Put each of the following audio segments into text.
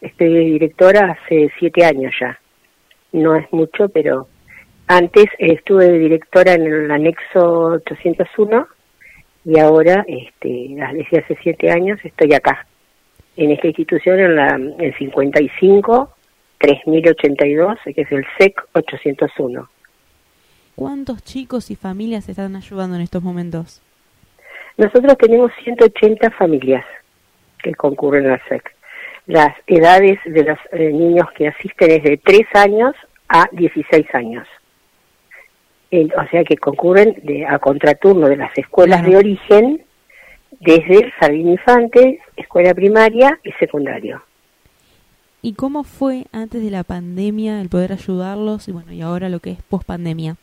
Estoy de directora hace siete años ya. No es mucho, pero antes estuve de directora en el anexo 801 y ahora, este, desde hace siete años, estoy acá, en esta institución, en la en 55 3082, que es el SEC 801. ¿Cuántos chicos y familias están ayudando en estos momentos? Nosotros tenemos 180 familias que concurren al SEC. Las edades de los eh, niños que asisten es de 3 años a 16 años. o sea que concurren de, a contraturno de las escuelas de origen desde el jardín infante, escuela primaria y secundario. ¿Y cómo fue antes de la pandemia el poder ayudarlos y bueno, y ahora lo que es post pandemia?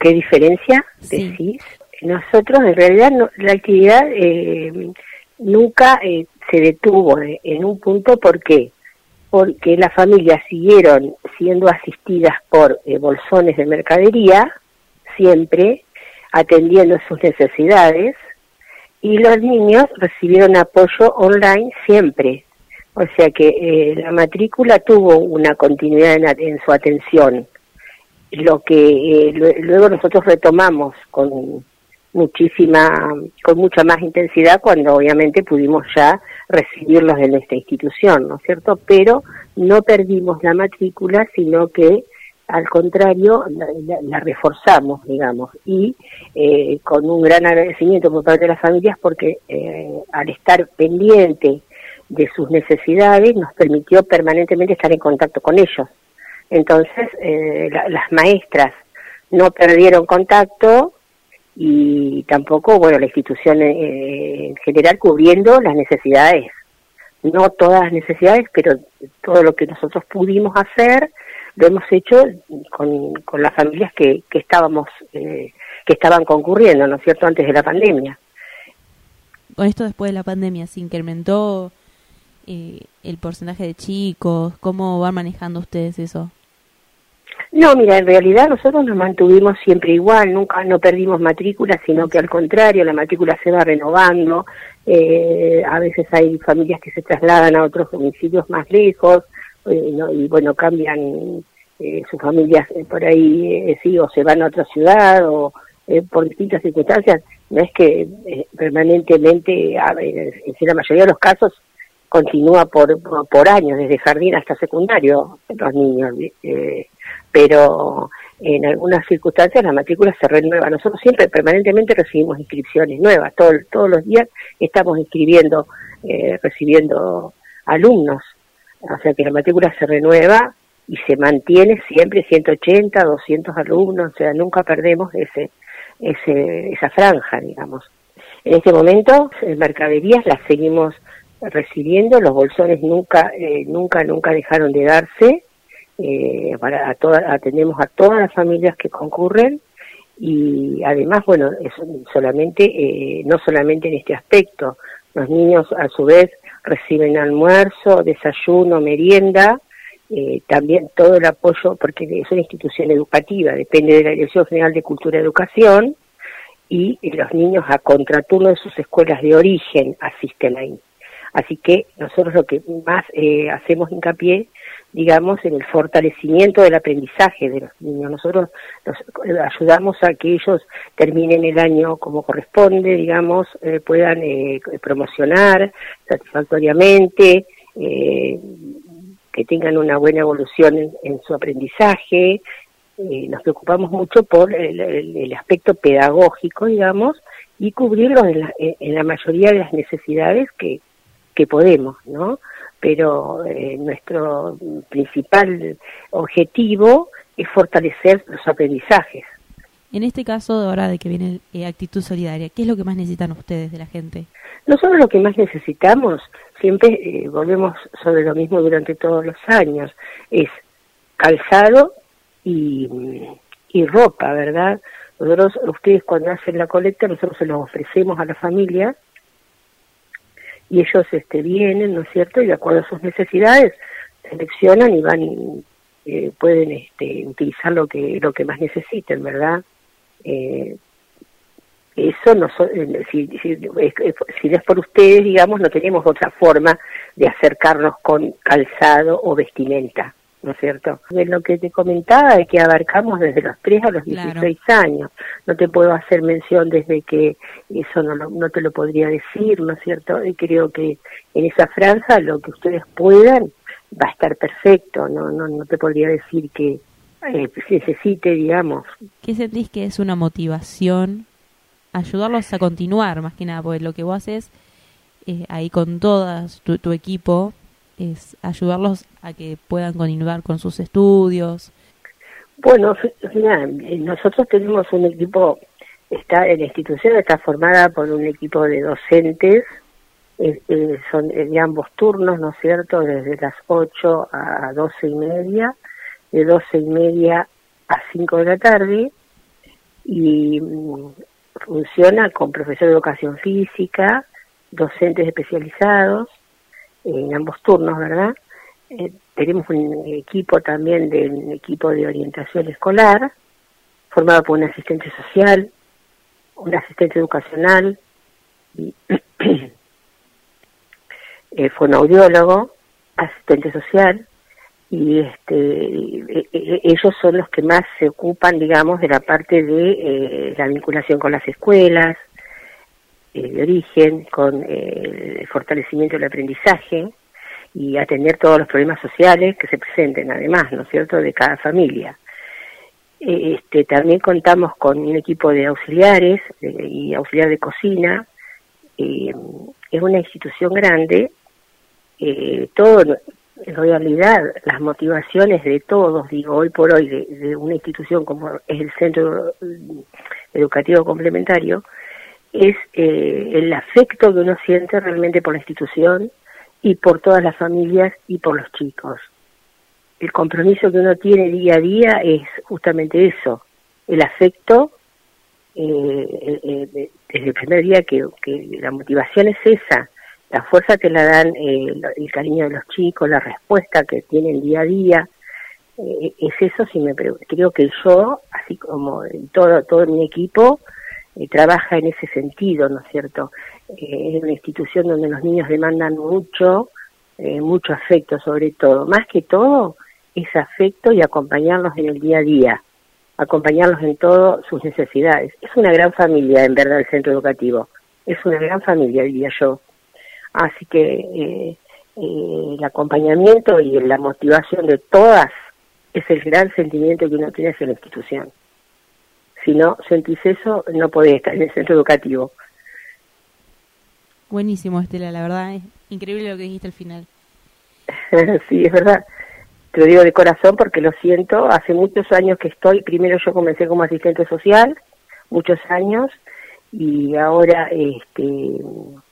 ¿Qué diferencia decís? Nosotros en realidad la actividad eh, nunca eh, se detuvo en un punto, ¿por qué? Porque las familias siguieron siendo asistidas por eh, bolsones de mercadería, siempre atendiendo sus necesidades, y los niños recibieron apoyo online siempre. O sea que la matrícula tuvo una continuidad en su atención lo que eh, luego nosotros retomamos con muchísima, con mucha más intensidad cuando obviamente pudimos ya recibirlos en esta institución, ¿no es cierto? Pero no perdimos la matrícula, sino que al contrario la, reforzamos, digamos, y eh, con un gran agradecimiento por parte de las familias porque eh, al estar pendiente de sus necesidades nos permitió permanentemente estar en contacto con ellos. Entonces, eh, las maestras no perdieron contacto y tampoco, bueno, la institución eh, en general cubriendo las necesidades. No todas las necesidades, pero todo lo que nosotros pudimos hacer lo hemos hecho con, con las familias que, que estábamos, eh, que estaban concurriendo, ¿no es cierto?, antes de la pandemia. Con esto después de la pandemia, ¿se incrementó el porcentaje de chicos? ¿Cómo van manejando ustedes eso? No, mira, en realidad nosotros nos mantuvimos siempre igual, nunca no perdimos matrícula, sino que al contrario, la matrícula se va renovando. Eh, a veces hay familias que se trasladan a otros domicilios más lejos eh, y bueno, cambian eh, sus familias por ahí, sí, o se van a otra ciudad o por distintas circunstancias. No es que permanentemente, en la mayoría de los casos, continúa por, por, años, desde jardín hasta secundario, los niños. Eh, pero en algunas circunstancias la matrícula se renueva. Nosotros siempre permanentemente recibimos inscripciones nuevas, todo, todos los días estamos inscribiendo, eh, recibiendo alumnos, o sea que la matrícula se renueva y se mantiene siempre 180, 200 alumnos, o sea, nunca perdemos ese, ese, esa franja, digamos. En este momento, en mercaderías las seguimos recibiendo, los bolsones nunca, eh, nunca, nunca dejaron de darse, eh, para a atendemos a todas las familias que concurren y además, bueno, es solamente, eh, no solamente en este aspecto, los niños a su vez reciben almuerzo, desayuno, merienda, eh, también todo el apoyo, porque es una institución educativa, depende de la Dirección General de Cultura y Educación, y los niños a contraturno de sus escuelas de origen asisten ahí. Así que nosotros lo que más eh, hacemos hincapié digamos, en el fortalecimiento del aprendizaje de los niños. Nosotros los ayudamos a que ellos terminen el año como corresponde, digamos, eh, puedan eh, promocionar satisfactoriamente, eh, que tengan una buena evolución en, su aprendizaje. nos preocupamos mucho por el, aspecto pedagógico, digamos, y cubrirlos en la, en la mayoría de las necesidades que, que podemos, ¿no? pero eh, nuestro principal objetivo es fortalecer los aprendizajes. En este caso, ahora de que viene eh, Actitud Solidaria, ¿qué es lo que más necesitan ustedes de la gente? Nosotros lo que más necesitamos, siempre eh, volvemos sobre lo mismo durante todos los años, es calzado y, y ropa, ¿verdad? Nosotros, ustedes cuando hacen la colecta, nosotros se los ofrecemos a la familia y ellos este, vienen, ¿no es cierto? Y de acuerdo a sus necesidades seleccionan y van, eh, pueden este, utilizar lo que, lo que más necesiten, ¿verdad? Eh, eso no si, si, si no es por ustedes, digamos, no tenemos otra forma de acercarnos con calzado o vestimenta. ¿No es cierto? De lo que te comentaba es que abarcamos desde los 3 a los 16 años. No te puedo hacer mención desde que eso no, no te lo podría decir, ¿no es cierto? Y creo que en esa franja lo que ustedes puedan va a estar perfecto, no, no, no te podría decir que eh, necesite, digamos. ¿Qué sentís que es una motivación? Ayudarlos a continuar, más que nada, porque lo que vos haces eh, ahí con todas tu, tu equipo es ayudarlos a que puedan continuar con sus estudios. Bueno, nosotros tenemos un equipo, está en la institución está formada por un equipo de docentes, son de ambos turnos, ¿no es cierto?, desde las 8 a 12 y media, de 12 y media a 5 de la tarde, y mm, funciona con profesor de educación física, docentes especializados, en ambos turnos, ¿verdad? Eh, tenemos un equipo también de equipo de orientación escolar, formado por un asistente social, un asistente educacional, y, eh, fonoaudiólogo, asistente social, y este e, e, ellos son los que más se ocupan, digamos, de la parte de eh, la vinculación con las escuelas, eh, de origen, con eh, el fortalecimiento del aprendizaje y atender todos los problemas sociales que se presenten, además, ¿no es cierto?, de cada familia. Eh, este, también contamos con un equipo de auxiliares y auxiliar de cocina. es una institución grande. todo, en realidad, las motivaciones de todos, digo, hoy por hoy, de una institución como es el Centro Educativo Complementario, es eh, el afecto que uno siente realmente por la institución y por todas las familias y por los chicos. El compromiso que uno tiene día a día es justamente eso, el afecto eh, eh, desde el primer día que, la motivación es esa, la fuerza que la dan el cariño de los chicos, la respuesta que tienen día a día, es eso si me creo que yo, así como todo, todo mi equipo, eh, trabaja en ese sentido, ¿no es cierto? Eh, es una institución donde los niños demandan mucho, eh, mucho afecto sobre todo. Más que todo, es afecto y acompañarlos en el día a día, acompañarlos en todas sus necesidades. Es una gran familia, en verdad, el centro educativo. Es una gran familia, diría yo. Así que el acompañamiento y la motivación de todas es el gran sentimiento que uno tiene hacia la institución. Si no sentís eso, no podés estar en el centro educativo. Buenísimo, Estela, la verdad es increíble lo que dijiste al final. sí, es verdad. Te lo digo de corazón porque lo siento. Hace muchos años que estoy, primero yo comencé como asistente social, muchos años, y ahora este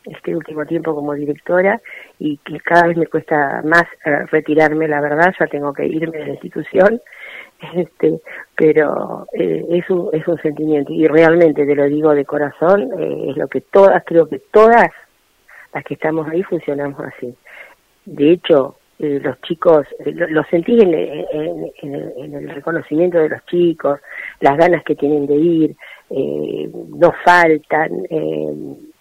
este último tiempo como directora y que cada vez me cuesta más eh, retirarme la verdad ya tengo que irme de la institución este pero eh, es un es un sentimiento. Y realmente te lo digo de corazón eh, es lo que todas creo que todas las que estamos ahí funcionamos así. De hecho los chicos lo, sentí en, en, el reconocimiento de los chicos las ganas que tienen de ir no faltan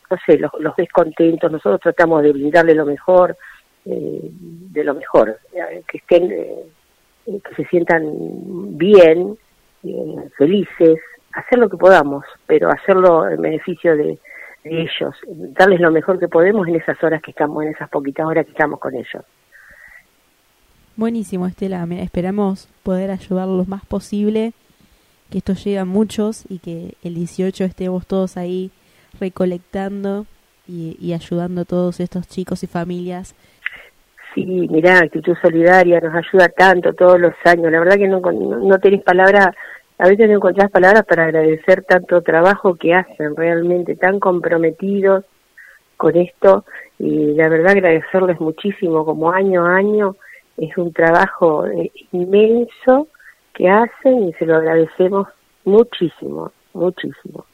no sé, los, los ves contentos, nosotros tratamos de brindarle lo mejor, eh, de lo mejor, eh, que estén, que se sientan bien, felices, hacer lo que podamos, pero hacerlo en beneficio de, ellos, darles lo mejor que podemos en esas horas que estamos, en esas poquitas horas que estamos con ellos. Buenísimo, Estela. esperamos poder ayudar lo más posible, que esto llegue a muchos y que el 18 estemos todos ahí recolectando y, ayudando a todos estos chicos y familias. Sí, mirá, Actitud Solidaria nos ayuda tanto todos los años. La verdad que no, no, tenéis palabras, a veces no encontrás palabras para agradecer tanto trabajo que hacen, realmente tan comprometidos con esto. Y la verdad agradecerles muchísimo, como año a año, es un trabajo eh, inmenso que hacen y se lo agradecemos muchísimo, muchísimo.